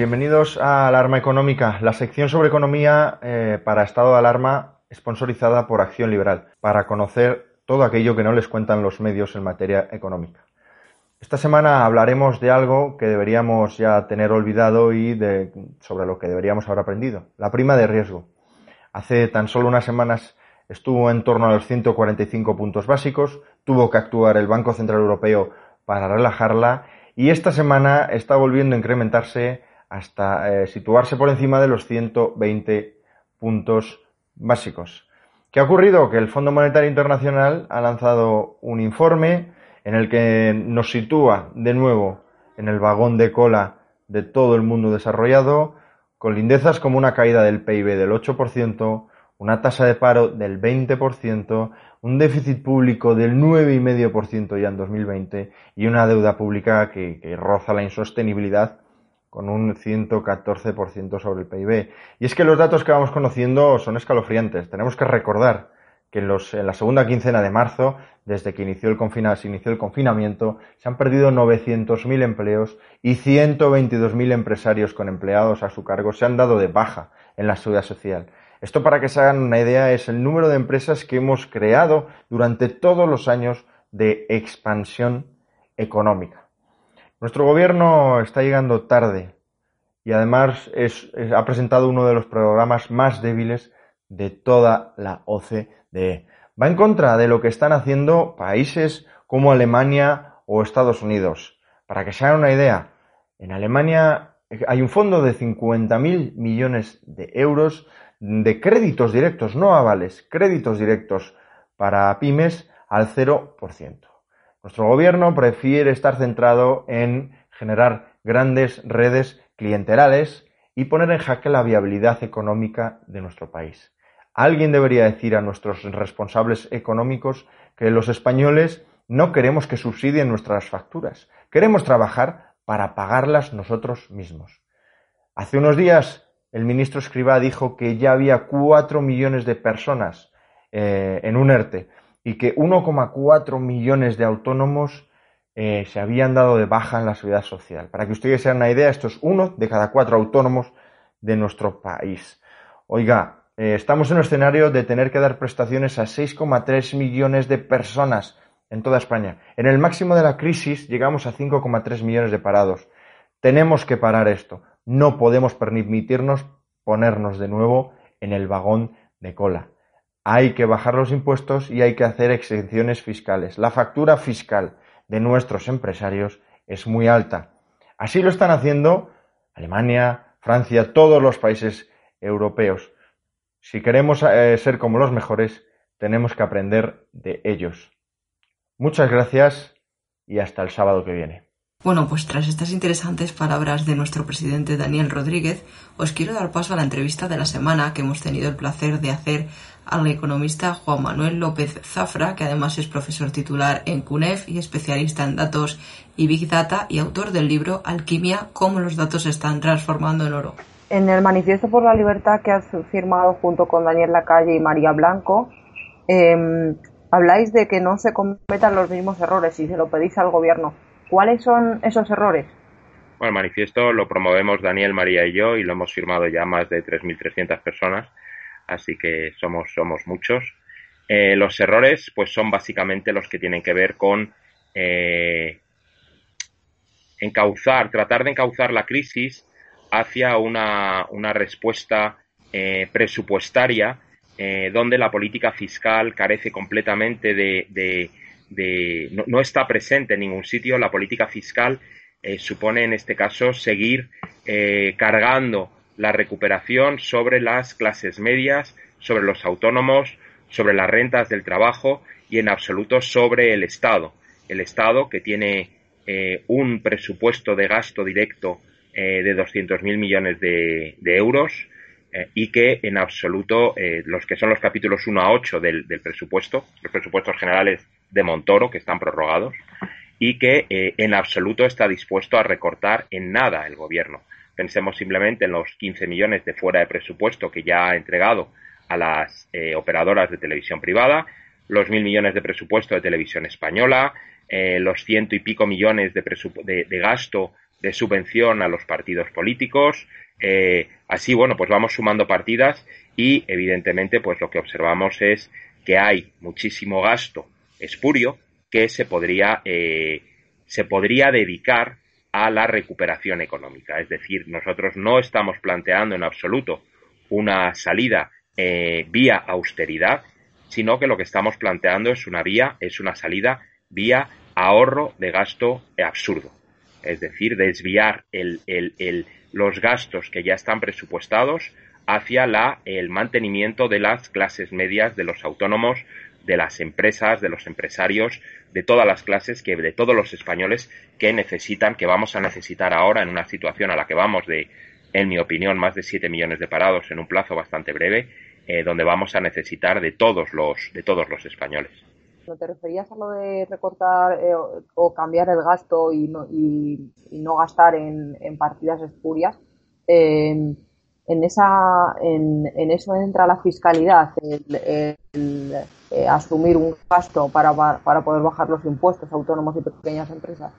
Bienvenidos a Alarma Económica, la sección sobre economía eh, para estado de alarma sponsorizada por Acción Liberal, para conocer todo aquello que no les cuentan los medios en materia económica. Esta semana hablaremos de algo que deberíamos ya tener olvidado y de, sobre lo que deberíamos haber aprendido, la prima de riesgo. Hace tan solo unas semanas estuvo en torno a los 145 puntos básicos, tuvo que actuar el Banco Central Europeo para relajarla y esta semana está volviendo a incrementarse hasta eh, situarse por encima de los 120 puntos básicos. ¿Qué ha ocurrido? Que el Fondo Monetario Internacional ha lanzado un informe en el que nos sitúa de nuevo en el vagón de cola de todo el mundo desarrollado, con lindezas como una caída del PIB del 8%, una tasa de paro del 20%, un déficit público del 9,5% ya en 2020 y una deuda pública que, que roza la insostenibilidad con un 114% sobre el PIB. Y es que los datos que vamos conociendo son escalofriantes. Tenemos que recordar que en, los, en la segunda quincena de marzo, desde que inició el se inició el confinamiento, se han perdido 900.000 empleos y 122.000 empresarios con empleados a su cargo se han dado de baja en la seguridad social. Esto, para que se hagan una idea, es el número de empresas que hemos creado durante todos los años de expansión económica. Nuestro gobierno está llegando tarde y además ha presentado uno de los programas más débiles de toda la OCDE. Va en contra de lo que están haciendo países como Alemania o Estados Unidos. Para que se hagan una idea, en Alemania hay un fondo de 50.000 millones de euros de créditos directos, no avales, créditos directos para pymes al 0%. Nuestro gobierno prefiere estar centrado en generar grandes redes clientelales y poner en jaque la viabilidad económica de nuestro país. Alguien debería decir a nuestros responsables económicos que los españoles no queremos que subsidien nuestras facturas, queremos trabajar para pagarlas nosotros mismos. Hace unos días el ministro Escribá dijo que ya había cuatro millones de personas eh, en un ERTE y que 1,4 millones de autónomos eh, se habían dado de baja en la seguridad social. Para que ustedes se hagan una idea, esto es uno de cada cuatro autónomos de nuestro país. Oiga, eh, estamos en un escenario de tener que dar prestaciones a 6,3 millones de personas en toda España. En el máximo de la crisis llegamos a 5,3 millones de parados. Tenemos que parar esto. No podemos permitirnos ponernos de nuevo en el vagón de cola hay que bajar los impuestos y hay que hacer exenciones fiscales. La factura fiscal de nuestros empresarios es muy alta. Así lo están haciendo Alemania, Francia, todos los países europeos. Si queremos eh, ser como los mejores, tenemos que aprender de ellos. Muchas gracias y hasta el sábado que viene. Bueno, pues tras estas interesantes palabras de nuestro presidente Daniel Rodríguez, os quiero dar paso a la entrevista de la semana que hemos tenido el placer de hacer al economista Juan Manuel López Zafra, que además es profesor titular en CUNEF y especialista en datos y Big Data y autor del libro Alquimia, cómo los datos se están transformando en oro. En el Manifiesto por la Libertad que has firmado junto con Daniel Lacalle y María Blanco, em, habláis de que no se cometan los mismos errores y se lo pedís al gobierno. ¿Cuáles son esos errores? Bueno, el manifiesto lo promovemos Daniel, María y yo y lo hemos firmado ya más de 3.300 personas, así que somos, somos muchos. Eh, los errores pues son básicamente los que tienen que ver con eh, encauzar, tratar de encauzar la crisis hacia una, una respuesta eh, presupuestaria donde la política fiscal carece completamente de, no, está presente en ningún sitio. La política fiscal supone en este caso seguir cargando la recuperación sobre las clases medias, sobre los autónomos, sobre las rentas del trabajo y en absoluto sobre el Estado. el Estado, que tiene eh, un presupuesto de gasto directo eh, de 200.000 millones de, euros eh, y que en absoluto los que son los capítulos 1 a 8 del, presupuesto, los presupuestos generales de Montoro, que están prorrogados, y que en absoluto está dispuesto a recortar en nada el gobierno. Pensemos simplemente en los 15 millones de fuera de presupuesto que ya ha entregado a las operadoras de televisión privada, los mil millones de presupuesto de televisión española, eh, los ciento y pico millones de, gasto de subvención a los partidos políticos. Eh, así, bueno, pues vamos sumando partidas y, evidentemente, pues lo que observamos es que hay muchísimo gasto espurio que se podría, eh, se podría dedicar a la recuperación económica. Es decir, nosotros no estamos planteando en absoluto una salida vía austeridad, sino que lo que estamos planteando es una vía, es una salida vía ahorro de gasto absurdo. Es decir, desviar los gastos que ya están presupuestados hacia el mantenimiento de las clases medias, de los autónomos, de las empresas, de los empresarios, de todas las clases, que, de todos los españoles que necesitan, que vamos a necesitar ahora en una situación a la que vamos de, en mi opinión, más de 7 millones de parados en un plazo bastante breve, eh, donde vamos a necesitar de todos los, de todos los españoles. Te referías a lo de recortar eh, o, cambiar el gasto y no, y, no gastar en, partidas espurias, en, esa, en, eso entra la fiscalidad, el, eh, asumir un gasto para, para poder bajar los impuestos autónomos y pequeñas empresas.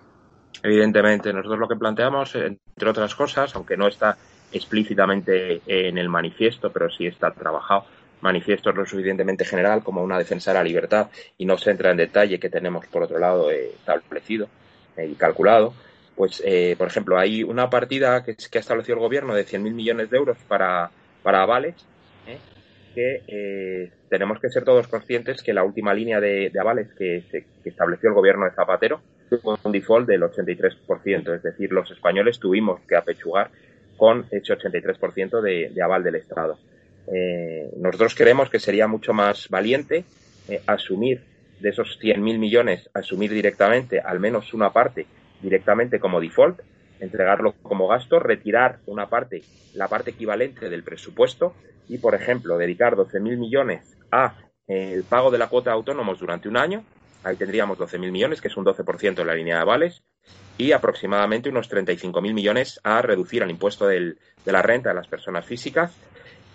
Evidentemente, nosotros lo que planteamos, entre otras cosas, aunque no está explícitamente en el manifiesto, pero sí está trabajado, manifiesto lo suficientemente general como una defensa de la libertad y no se entra en detalle que tenemos por otro lado eh, establecido eh, y calculado, pues eh, por ejemplo hay una partida que, que, ha establecido el gobierno de 100.000 millones de euros para, para avales que tenemos que ser todos conscientes que la última línea de, avales que, que, estableció el gobierno de Zapatero tuvo un default del 83%, es decir, los españoles tuvimos que apechugar con ese 83% de, de aval del Estado. Eh, nosotros creemos que sería mucho más valiente eh, asumir de esos 100.000 millones, asumir directamente al menos una parte directamente como default, entregarlo como gasto, retirar una parte, la parte equivalente del presupuesto y, por ejemplo, dedicar 12.000 millones a eh, el pago de la cuota de autónomos durante un año, ahí tendríamos 12.000 millones, que es un 12% de la línea de avales, y aproximadamente unos 35.000 millones a reducir el impuesto de la renta de las personas físicas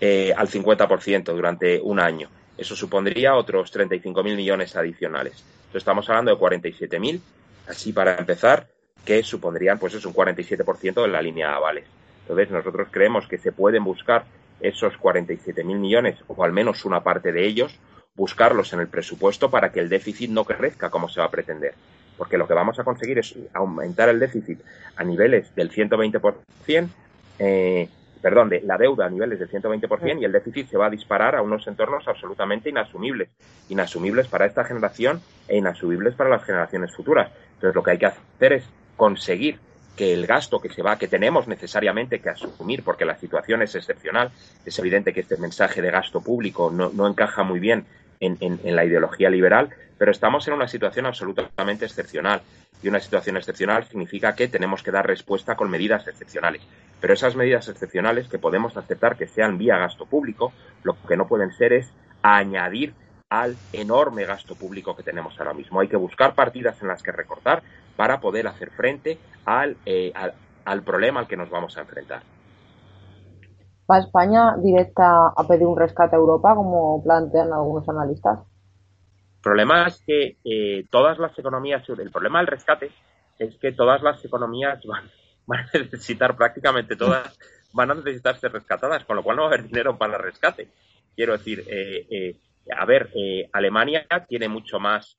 eh, al 50% durante un año. Eso supondría otros 35.000 millones adicionales. Entonces estamos hablando de 47.000, así para empezar, que supondrían pues es un 47% de la línea de avales. Entonces nosotros creemos que se pueden buscar esos 47.000 millones o al menos una parte de ellos, buscarlos en el presupuesto para que el déficit no crezca como se va a pretender. Porque lo que vamos a conseguir es aumentar el déficit a niveles del 120%, eh, perdón, de la deuda a niveles del 120% y el déficit se va a disparar a unos entornos absolutamente inasumibles, inasumibles para esta generación e inasumibles para las generaciones futuras. Entonces, lo que hay que hacer es conseguir que el gasto que se va, que tenemos necesariamente que asumir, porque la situación es excepcional, es evidente que este mensaje de gasto público no, encaja muy bien en, en, la ideología liberal, pero estamos en una situación absolutamente excepcional. Y una situación excepcional significa que tenemos que dar respuesta con medidas excepcionales. Pero esas medidas excepcionales que podemos aceptar que sean vía gasto público, lo que no pueden ser es añadir al enorme gasto público que tenemos ahora mismo. Hay que buscar partidas en las que recortar para poder hacer frente al, eh, al, problema al que nos vamos a enfrentar. ¿Va España directa a pedir un rescate a Europa, como plantean algunos analistas? El problema es que eh, todas las economías, el problema del rescate es que todas las economías van, van a necesitar prácticamente todas, van a necesitar ser rescatadas, con lo cual no va a haber dinero para el rescate. Quiero decir, eh, eh, a ver, Alemania tiene mucho más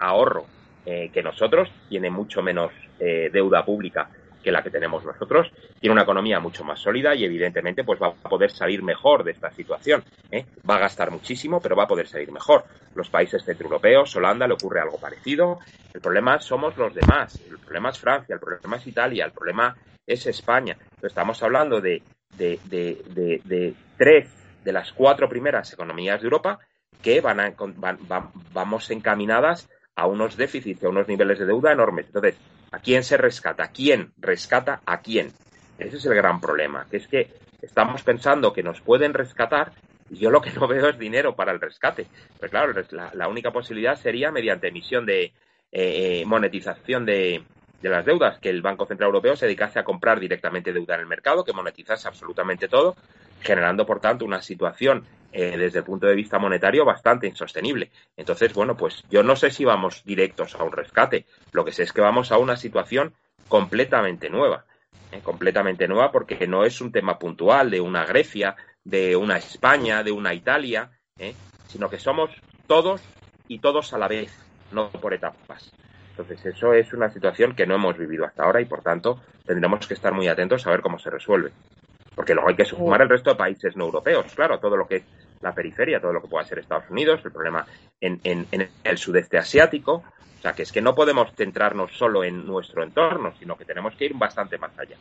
ahorro que nosotros, tiene mucho menos deuda pública que la que tenemos nosotros, tiene una economía mucho más sólida y evidentemente pues va a poder salir mejor de esta situación. ¿eh? Va a gastar muchísimo, pero va a poder salir mejor. Los países centroeuropeos, Holanda, le ocurre algo parecido. El problema somos los demás. El problema es Francia, el problema es Italia, el problema es España. Estamos hablando de, de, de, de, tres de las cuatro primeras economías de Europa que van, a, vamos encaminadas a unos déficits, a unos niveles de deuda enormes. Entonces, ¿a quién se rescata? ¿Quién rescata a quién? Ese es el gran problema, que es que estamos pensando que nos pueden rescatar y yo lo que no veo es dinero para el rescate. Pues claro, la, única posibilidad sería mediante emisión de eh, eh, monetización de, de las deudas, que el Banco Central Europeo se dedicase a comprar directamente deuda en el mercado, que monetizase absolutamente todo, generando, por tanto, una situación eh, desde el punto de vista monetario bastante insostenible. Entonces, bueno, pues yo no sé si vamos directos a un rescate. Lo que sé es que vamos a una situación completamente nueva. Eh, completamente nueva porque no es un tema puntual de una Grecia, de una España, de una Italia, eh, sino que somos todos y todos a la vez, no por etapas. Entonces, eso es una situación que no hemos vivido hasta ahora y, por tanto, tendremos que estar muy atentos a ver cómo se resuelve. Porque luego hay que sumar el resto de países no europeos, claro, todo lo que es la periferia, todo lo que pueda ser Estados Unidos, el problema en, el sudeste asiático. O sea, que es que no podemos centrarnos solo en nuestro entorno, sino que tenemos que ir bastante más allá.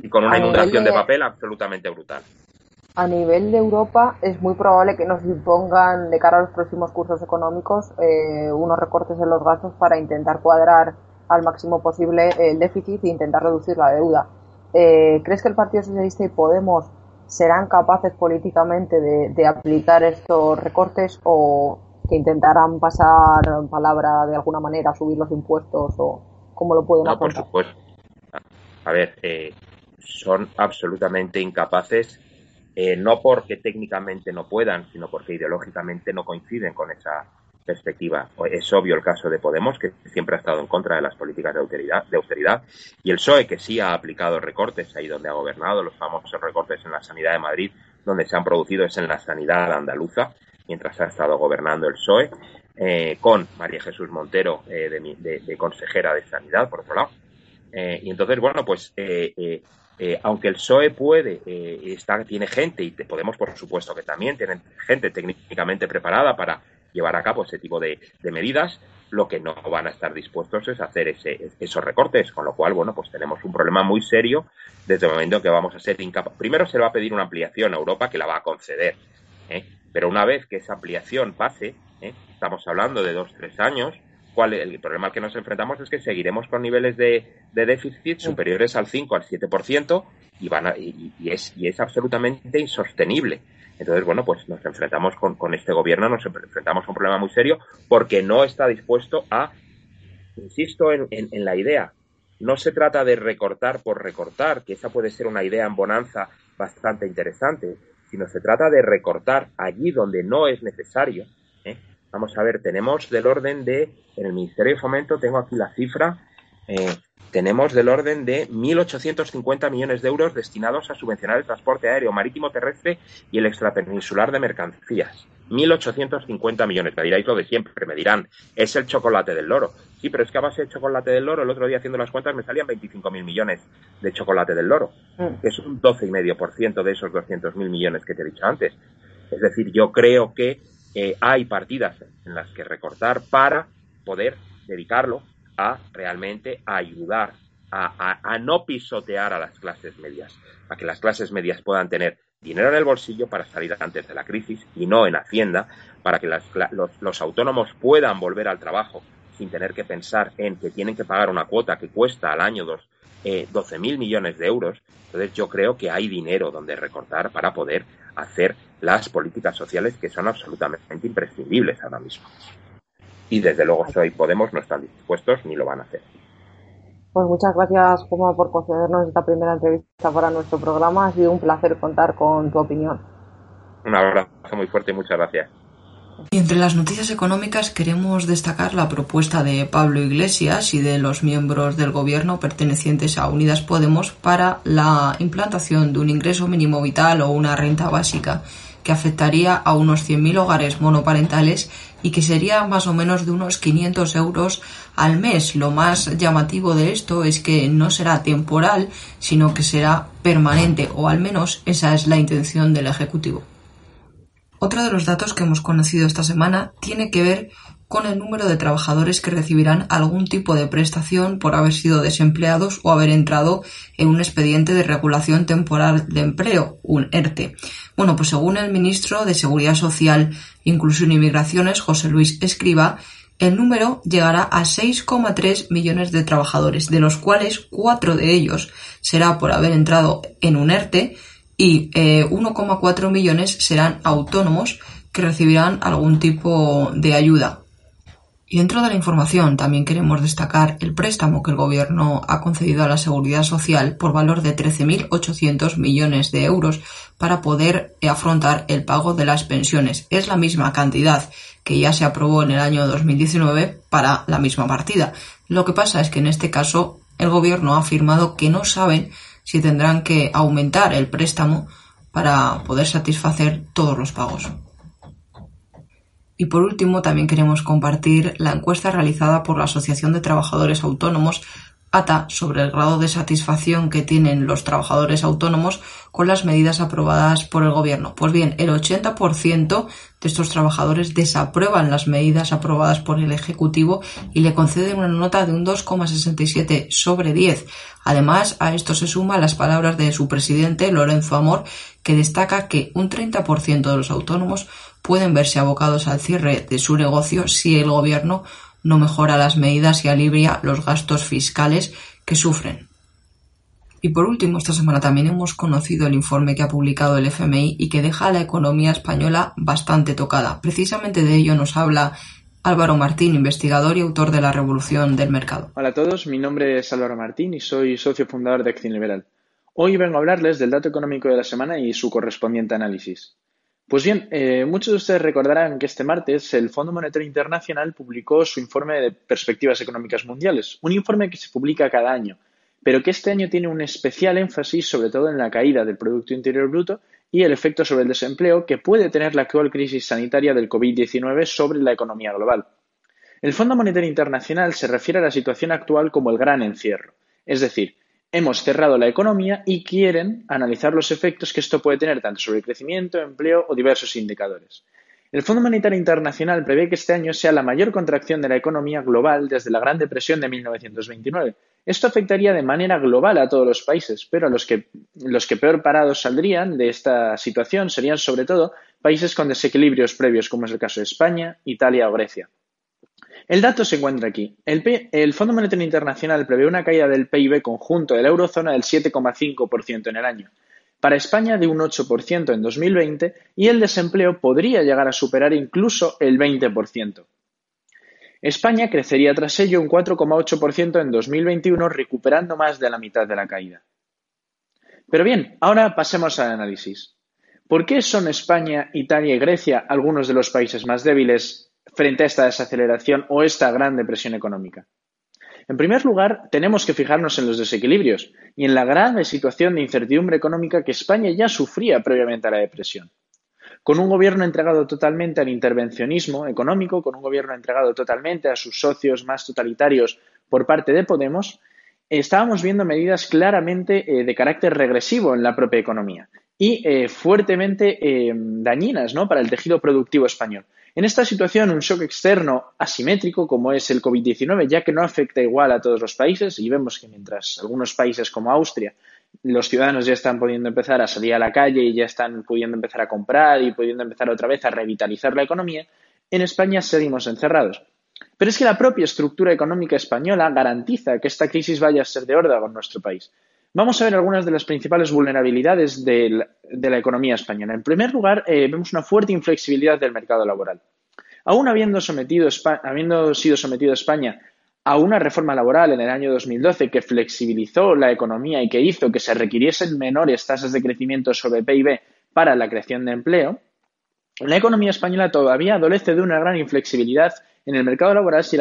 Y con una inundación de papel absolutamente brutal a nivel de Europa es muy probable que nos impongan de cara a los próximos cursos económicos eh, unos recortes en los gastos para intentar cuadrar al máximo posible el déficit e intentar reducir la deuda. Eh, ¿Crees que el Partido Socialista y Podemos serán capaces políticamente de, aplicar estos recortes o que intentarán pasar palabra de alguna manera, subir los impuestos o cómo lo pueden no, por supuesto. A ver, eh, son absolutamente incapaces eh, no porque técnicamente no puedan, sino porque ideológicamente no coinciden con esa perspectiva. Es obvio el caso de Podemos, que siempre ha estado en contra de las políticas de austeridad, de austeridad, y el PSOE, que sí ha aplicado recortes ahí donde ha gobernado, los famosos recortes en la sanidad de Madrid, donde se han producido es en la sanidad andaluza, mientras ha estado gobernando el PSOE, eh, con María Jesús Montero eh, de, consejera de Sanidad, por otro lado. y entonces, bueno, pues eh, aunque el PSOE puede, eh, tiene gente, y Podemos por supuesto que también tienen gente técnicamente preparada para llevar a cabo ese tipo de, medidas, lo que no van a estar dispuestos es hacer ese, esos recortes, con lo cual, bueno, pues tenemos un problema muy serio desde el momento en que vamos a ser incapaces. Primero se le va a pedir una ampliación a Europa que la va a conceder, ¿eh? pero una vez que esa ampliación pase, estamos hablando de dos, tres años, el problema al que nos enfrentamos es que seguiremos con niveles de, déficit superiores al 5, al 7% y, van y, es, y es absolutamente insostenible. Entonces, bueno, pues nos enfrentamos con, con este gobierno, nos enfrentamos a un problema muy serio porque no está dispuesto a, insisto en, en, la idea, no se trata de recortar por recortar, que esa puede ser una idea en bonanza bastante interesante, sino se trata de recortar allí donde no es necesario, ¿eh? Vamos a ver, tenemos del orden de, en el Ministerio de Fomento, tengo aquí la cifra, eh, tenemos del orden de 1.850 millones de euros destinados a subvencionar el transporte aéreo, marítimo, terrestre y el extrapeninsular de mercancías. 1.850 millones. Me diráis lo de siempre, me dirán, es el chocolate del loro. Sí, pero es que a base de chocolate del loro, el otro día haciendo las cuentas me salían 25.000 millones de chocolate del loro, mm. que es un 12,5% de esos 200.000 millones que te he dicho antes. Es decir, yo creo que eh, hay partidas en las que recortar para poder dedicarlo a realmente ayudar a, no pisotear a las clases medias, a que las clases medias puedan tener dinero en el bolsillo para salir antes de la crisis y no en Hacienda, para que los, autónomos puedan volver al trabajo sin tener que pensar en que tienen que pagar una cuota que cuesta al año dos, eh, 12.000 millones de euros. Entonces yo creo que hay dinero donde recortar para poder hacer las políticas sociales que son absolutamente imprescindibles ahora mismo. Y desde luego hoy Podemos no están dispuestos ni lo van a hacer. Pues muchas gracias, Juan, por concedernos esta primera entrevista para nuestro programa. Ha sido un placer contar con tu opinión. Un abrazo muy fuerte y muchas gracias. Y entre las noticias económicas queremos destacar la propuesta de Pablo Iglesias y de los miembros del gobierno pertenecientes a Unidas Podemos para la implantación de un ingreso mínimo vital o una renta básica que afectaría a unos 100.000 hogares monoparentales y que sería más o menos de unos 500 euros al mes. Lo más llamativo de esto es que no será temporal, sino que será permanente, o al menos esa es la intención del Ejecutivo. Otro de los datos que hemos conocido esta semana tiene que ver con el número de trabajadores que recibirán algún tipo de prestación por haber sido desempleados o haber entrado en un expediente de regulación temporal de empleo, un ERTE. Bueno, pues según el ministro de Seguridad Social, Inclusión y Migraciones, José Luis Escriba, El número llegará a 6,3 millones de trabajadores, de los cuales 4 de ellos será por haber entrado en un ERTE y 1,4 eh, millones serán autónomos que recibirán algún tipo de ayuda. Y dentro de la información también queremos destacar el préstamo que el Gobierno ha concedido a la Seguridad Social por valor de 13.800 millones de euros para poder afrontar el pago de las pensiones. Es la misma cantidad que ya se aprobó en el año 2019 para la misma partida. Lo que pasa es que en este caso el Gobierno ha afirmado que no saben si tendrán que aumentar el préstamo para poder satisfacer todos los pagos. Y por último, también queremos compartir la encuesta realizada por la Asociación de Trabajadores Autónomos ATA sobre el grado de satisfacción que tienen los trabajadores autónomos con las medidas aprobadas por el Gobierno. Pues bien, el 80% de estos trabajadores desaprueban las medidas aprobadas por el Ejecutivo y le conceden una nota de un 2,67 sobre 10. Además, a esto se suman las palabras de su presidente, Lorenzo Amor, que destaca que un 30% de los autónomos pueden verse abocados al cierre de su negocio si el Gobierno no mejora las medidas y alivia los gastos fiscales que sufren. Y por último, esta semana también hemos conocido el informe que ha publicado el FMI y que deja a la economía española bastante tocada. Precisamente de ello nos habla Álvaro Martín, investigador y autor de La Revolución del Mercado. Hola a todos, mi nombre es Álvaro Martín y soy socio fundador de Acción Liberal. Hoy vengo a hablarles del dato económico de la semana y su correspondiente análisis. Pues bien, eh, muchos de ustedes recordarán que este martes el Fondo Monetario Internacional publicó su informe de perspectivas económicas mundiales, un informe que se publica cada año, pero que este año tiene un especial énfasis sobre todo en la caída del Producto Interior Bruto y el efecto sobre el desempleo que puede tener la actual crisis sanitaria del COVID-19 sobre la economía global. El Fondo Monetario Internacional se refiere a la situación actual como el gran encierro, es decir, hemos cerrado la economía y quieren analizar los efectos que esto puede tener tanto sobre el crecimiento, empleo o diversos indicadores. El Fondo Monetario Internacional prevé que este año sea la mayor contracción de la economía global desde la Gran Depresión de 1929. Esto afectaría de manera global a todos los países, pero los que, los que peor parados saldrían de esta situación serían sobre todo países con desequilibrios previos, como es el caso de España, Italia o Grecia. El dato se encuentra aquí. El, Fondo Monetario Internacional prevé una caída del PIB conjunto de la eurozona del 7,5% en el año. Para España de un 8% en 2020 y el desempleo podría llegar a superar incluso el 20%. España crecería tras ello un 4,8% en 2021, recuperando más de la mitad de la caída. Pero bien, ahora pasemos al análisis. ¿Por qué son España, Italia y Grecia algunos de los países más débiles frente a esta desaceleración o esta gran depresión económica? En primer lugar, tenemos que fijarnos en los desequilibrios y en la grave situación de incertidumbre económica que España ya sufría previamente a la depresión. Con un gobierno entregado totalmente al intervencionismo económico, con un gobierno entregado totalmente a sus socios más totalitarios por parte de Podemos, estábamos viendo medidas claramente eh, de carácter regresivo en la propia economía y eh, fuertemente eh, dañinas ¿no? para el tejido productivo español. En esta situación, un shock externo asimétrico como es el COVID-19, ya que no afecta igual a todos los países, y vemos que mientras algunos países como Austria, los ciudadanos ya están pudiendo empezar a salir a la calle y ya están pudiendo empezar a comprar y pudiendo empezar otra vez a revitalizar la economía, en España seguimos encerrados. Pero es que la propia estructura económica española garantiza que esta crisis vaya a ser de órdago en nuestro país. Vamos a ver algunas de las principales vulnerabilidades de la, economía española. En primer lugar, eh, vemos una fuerte inflexibilidad del mercado laboral. Aún habiendo, sido sometido España a una reforma laboral en el año 2012 que flexibilizó la economía y que hizo que se requiriesen menores tasas de crecimiento sobre PIB para la creación de empleo, la economía española todavía adolece de una gran inflexibilidad en el mercado laboral si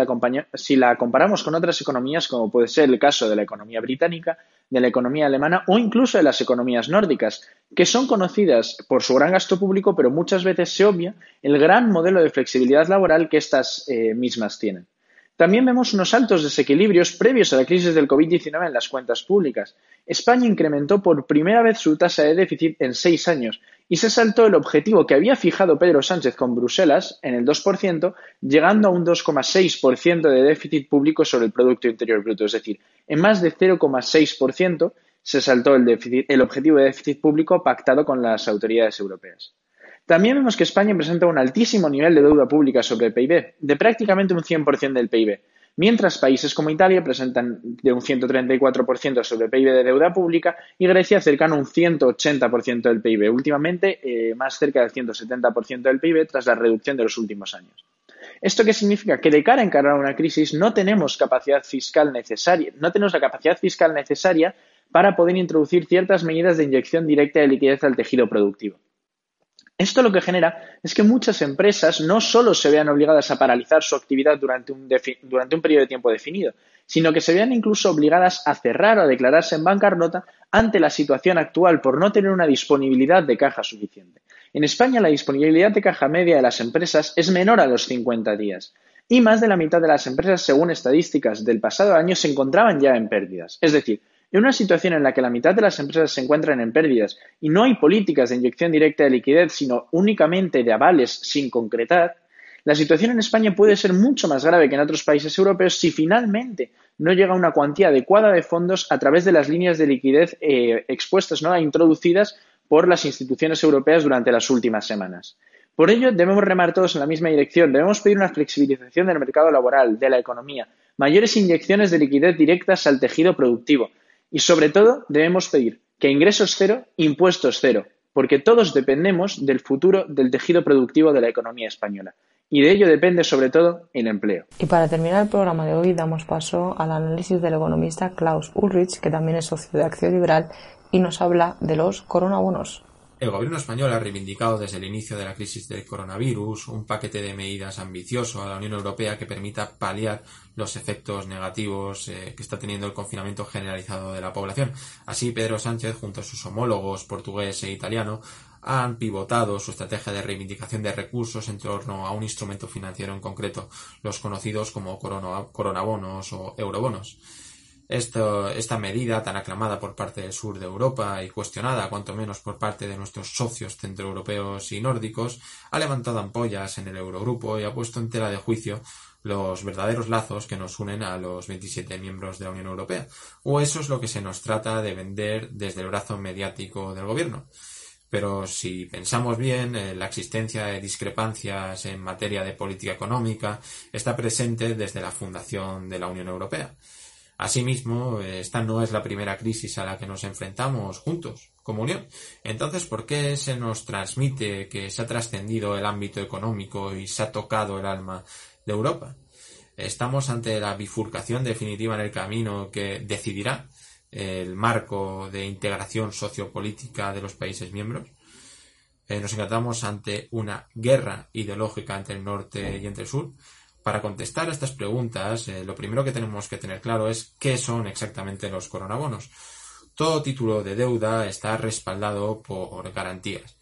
la, comparamos con otras economías, como puede ser el caso de la economía británica, de la economía alemana o incluso de las economías nórdicas, que son conocidas por su gran gasto público, pero muchas veces se obvia el gran modelo de flexibilidad laboral que estas eh, mismas tienen. También vemos unos altos desequilibrios previos a la crisis del COVID-19 en las cuentas públicas. España incrementó por primera vez su tasa de déficit en seis años y se saltó el objetivo que había fijado Pedro Sánchez con Bruselas en el 2%, llegando a un 2,6% de déficit público sobre el Producto Interior Bruto. Es decir, en más de 0,6% se saltó el, objetivo de déficit público pactado con las autoridades europeas. También vemos que España presenta un altísimo nivel de deuda pública sobre el PIB, de prácticamente un 100% del PIB, mientras países como Italia presentan de un 134% sobre PIB de deuda pública y Grecia cercano un 180% del PIB, últimamente eh, más cerca del 170% del PIB tras la reducción de los últimos años. ¿Esto qué significa? Que de cara a encarar una crisis no tenemos capacidad fiscal necesaria, no tenemos la capacidad fiscal necesaria para poder introducir ciertas medidas de inyección directa de liquidez al tejido productivo. Esto lo que genera es que muchas empresas no solo se vean obligadas a paralizar su actividad durante un, periodo de tiempo definido, sino que se vean incluso obligadas a cerrar o a declararse en bancarrota ante la situación actual por no tener una disponibilidad de caja suficiente. En España la disponibilidad de caja media de las empresas es menor a los 50 días y más de la mitad de las empresas, según estadísticas del pasado año, se encontraban ya en pérdidas. Es decir, en una situación en la que la mitad de las empresas se encuentran en pérdidas y no hay políticas de inyección directa de liquidez, sino únicamente de avales sin concretar, la situación en España puede ser mucho más grave que en otros países europeos si finalmente no llega una cuantía adecuada de fondos a través de las líneas de liquidez eh, expuestas, ¿no? introducidas por las instituciones europeas durante las últimas semanas. Por ello, debemos remar todos en la misma dirección. Debemos pedir una flexibilización del mercado laboral, de la economía, mayores inyecciones de liquidez directas al tejido productivo, y sobre todo debemos pedir que ingresos cero, impuestos cero, porque todos dependemos del futuro del tejido productivo de la economía española. Y de ello depende sobre todo el empleo. Y para terminar el programa de hoy damos paso al análisis del economista Klaus Ulrich, que también es socio de Acción Liberal, y nos habla de los coronabonos. El gobierno español ha reivindicado desde el inicio de la crisis del coronavirus un paquete de medidas ambicioso a la Unión Europea que permita paliar los efectos negativos eh, que está teniendo el confinamiento generalizado de la población. Así, Pedro Sánchez, junto a sus homólogos portugués e italiano, han pivotado su estrategia de reivindicación de recursos en torno a un instrumento financiero en concreto, los conocidos como coronabonos o eurobonos esta medida tan aclamada por parte del sur de Europa y cuestionada cuanto menos por parte de nuestros socios centroeuropeos y nórdicos ha levantado ampollas en el Eurogrupo y ha puesto en tela de juicio los verdaderos lazos que nos unen a los 27 miembros de la Unión Europea. O eso es lo que se nos trata de vender desde el brazo mediático del gobierno. Pero si pensamos bien, eh, la existencia de discrepancias en materia de política económica está presente desde la fundación de la Unión Europea. Asimismo, esta no es la primera crisis a la que nos enfrentamos juntos, como Unión. Entonces, ¿por qué se nos transmite que se ha trascendido el ámbito económico y se ha tocado el alma de Europa? Estamos ante la bifurcación definitiva en el camino que decidirá el marco de integración sociopolítica de los países miembros. Eh, nos encontramos ante una guerra ideológica entre el norte y entre el sur para contestar a estas preguntas, eh, lo primero que tenemos que tener claro es qué son exactamente los coronabonos. Todo título de deuda está respaldado por garantías.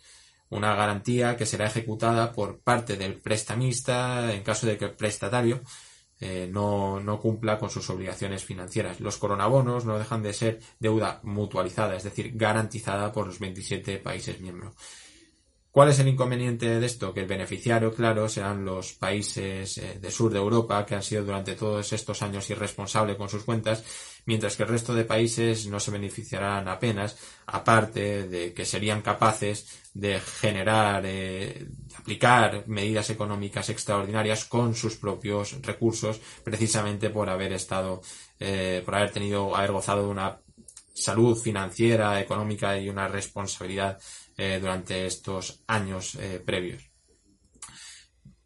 Una garantía que será ejecutada por parte del prestamista en caso de que el prestatario eh, no, no, cumpla con sus obligaciones financieras. Los coronabonos no dejan de ser deuda mutualizada, es decir, garantizada por los 27 países miembros. ¿Cuál es el inconveniente de esto? Que el beneficiario, claro, serán los países eh, del sur de Europa, que han sido durante todos estos años irresponsables con sus cuentas, mientras que el resto de países no se beneficiarán apenas, aparte de que serían capaces de generar, eh, aplicar medidas económicas extraordinarias con sus propios recursos, precisamente por haber estado, eh, por haber tenido, haber gozado de una salud financiera, económica y una responsabilidad eh, durante estos años previos.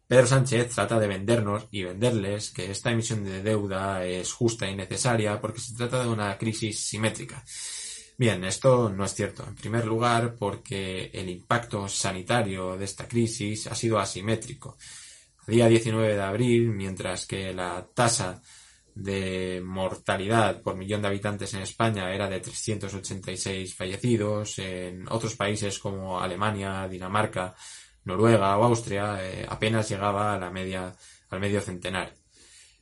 Pedro Sánchez trata de vendernos y venderles que esta emisión de deuda es justa y necesaria porque se trata de una crisis simétrica. Bien, esto no es cierto. En primer lugar, porque el impacto sanitario de esta crisis ha sido asimétrico. El día 19 de abril, mientras que la tasa de mortalidad por millón de habitantes en España era de 386 fallecidos. En otros países como Alemania, Dinamarca, Noruega o Austria eh, apenas llegaba a la media, al medio centenar.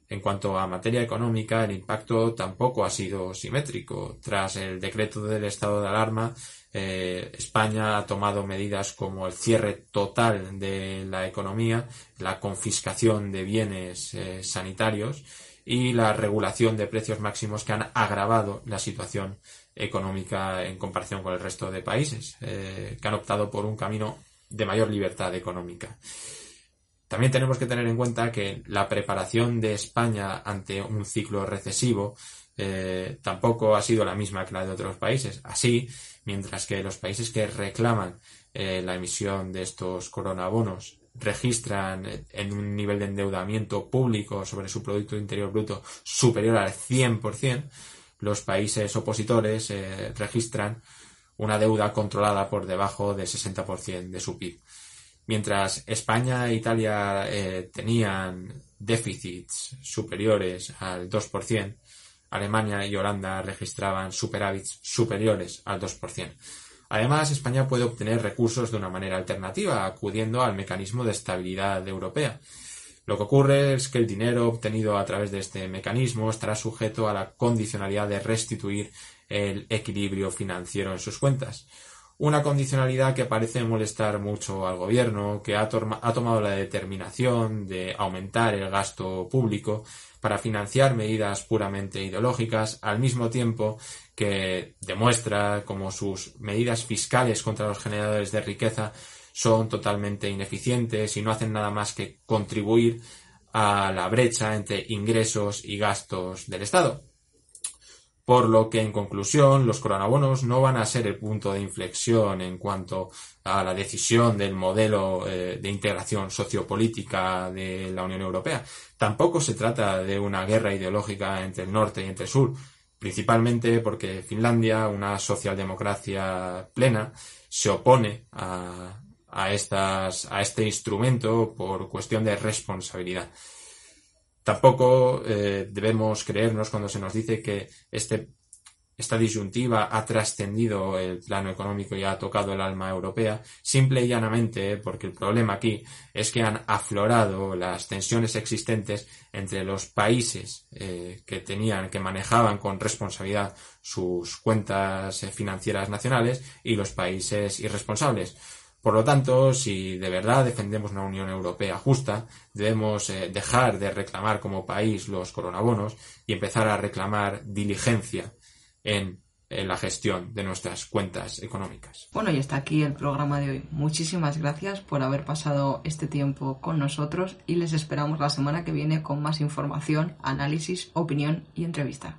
En cuanto a materia económica, el impacto tampoco ha sido simétrico. Tras el decreto del estado de alarma, eh, España ha tomado medidas como el cierre total de la economía, la confiscación de bienes eh, sanitarios y la regulación de precios máximos que han agravado la situación económica en comparación con el resto de países, que han optado por un camino de mayor libertad económica. También tenemos que tener en cuenta que la preparación de España ante un ciclo recesivo eh, tampoco ha sido la misma que la de otros países. Así, mientras que los países que reclaman eh, la emisión de estos coronabonos registran en un nivel de endeudamiento público sobre su Producto Interior Bruto superior al 100%, los países opositores eh, registran una deuda controlada por debajo del 60% de su PIB. Mientras España e Italia eh, tenían déficits superiores al 2%, Alemania y Holanda registraban superávits superiores al 2%. Además, España puede obtener recursos de una manera alternativa, acudiendo al mecanismo de estabilidad europea. Lo que ocurre es que el dinero obtenido a través de este mecanismo estará sujeto a la condicionalidad de restituir el equilibrio financiero en sus cuentas. Una condicionalidad que parece molestar mucho al gobierno, que ha, tomado la determinación de aumentar el gasto público para financiar medidas puramente ideológicas, al mismo tiempo que demuestra cómo sus medidas fiscales contra los generadores de riqueza son totalmente ineficientes y no hacen nada más que contribuir a la brecha entre ingresos y gastos del Estado. Por lo que, en conclusión, los coronabonos no van a ser el punto de inflexión en cuanto a la decisión del modelo eh, de integración sociopolítica de la Unión Europea. Tampoco se trata de una guerra ideológica entre el norte y entre el sur, principalmente porque Finlandia, una socialdemocracia plena, se opone a, estas, a este instrumento por cuestión de responsabilidad. Tampoco eh, debemos creernos cuando se nos dice que este, esta disyuntiva ha trascendido el plano económico y ha tocado el alma europea, simple y llanamente porque el problema aquí es que han aflorado las tensiones existentes entre los países eh, que tenían, que manejaban con responsabilidad sus cuentas eh, financieras nacionales y los países irresponsables. Por lo tanto, si de verdad defendemos una Unión Europea justa, debemos eh, dejar de reclamar como país los coronabonos y empezar a reclamar diligencia en, en, la gestión de nuestras cuentas económicas. Bueno, y está aquí el programa de hoy. Muchísimas gracias por haber pasado este tiempo con nosotros y les esperamos la semana que viene con más información, análisis, opinión y entrevista.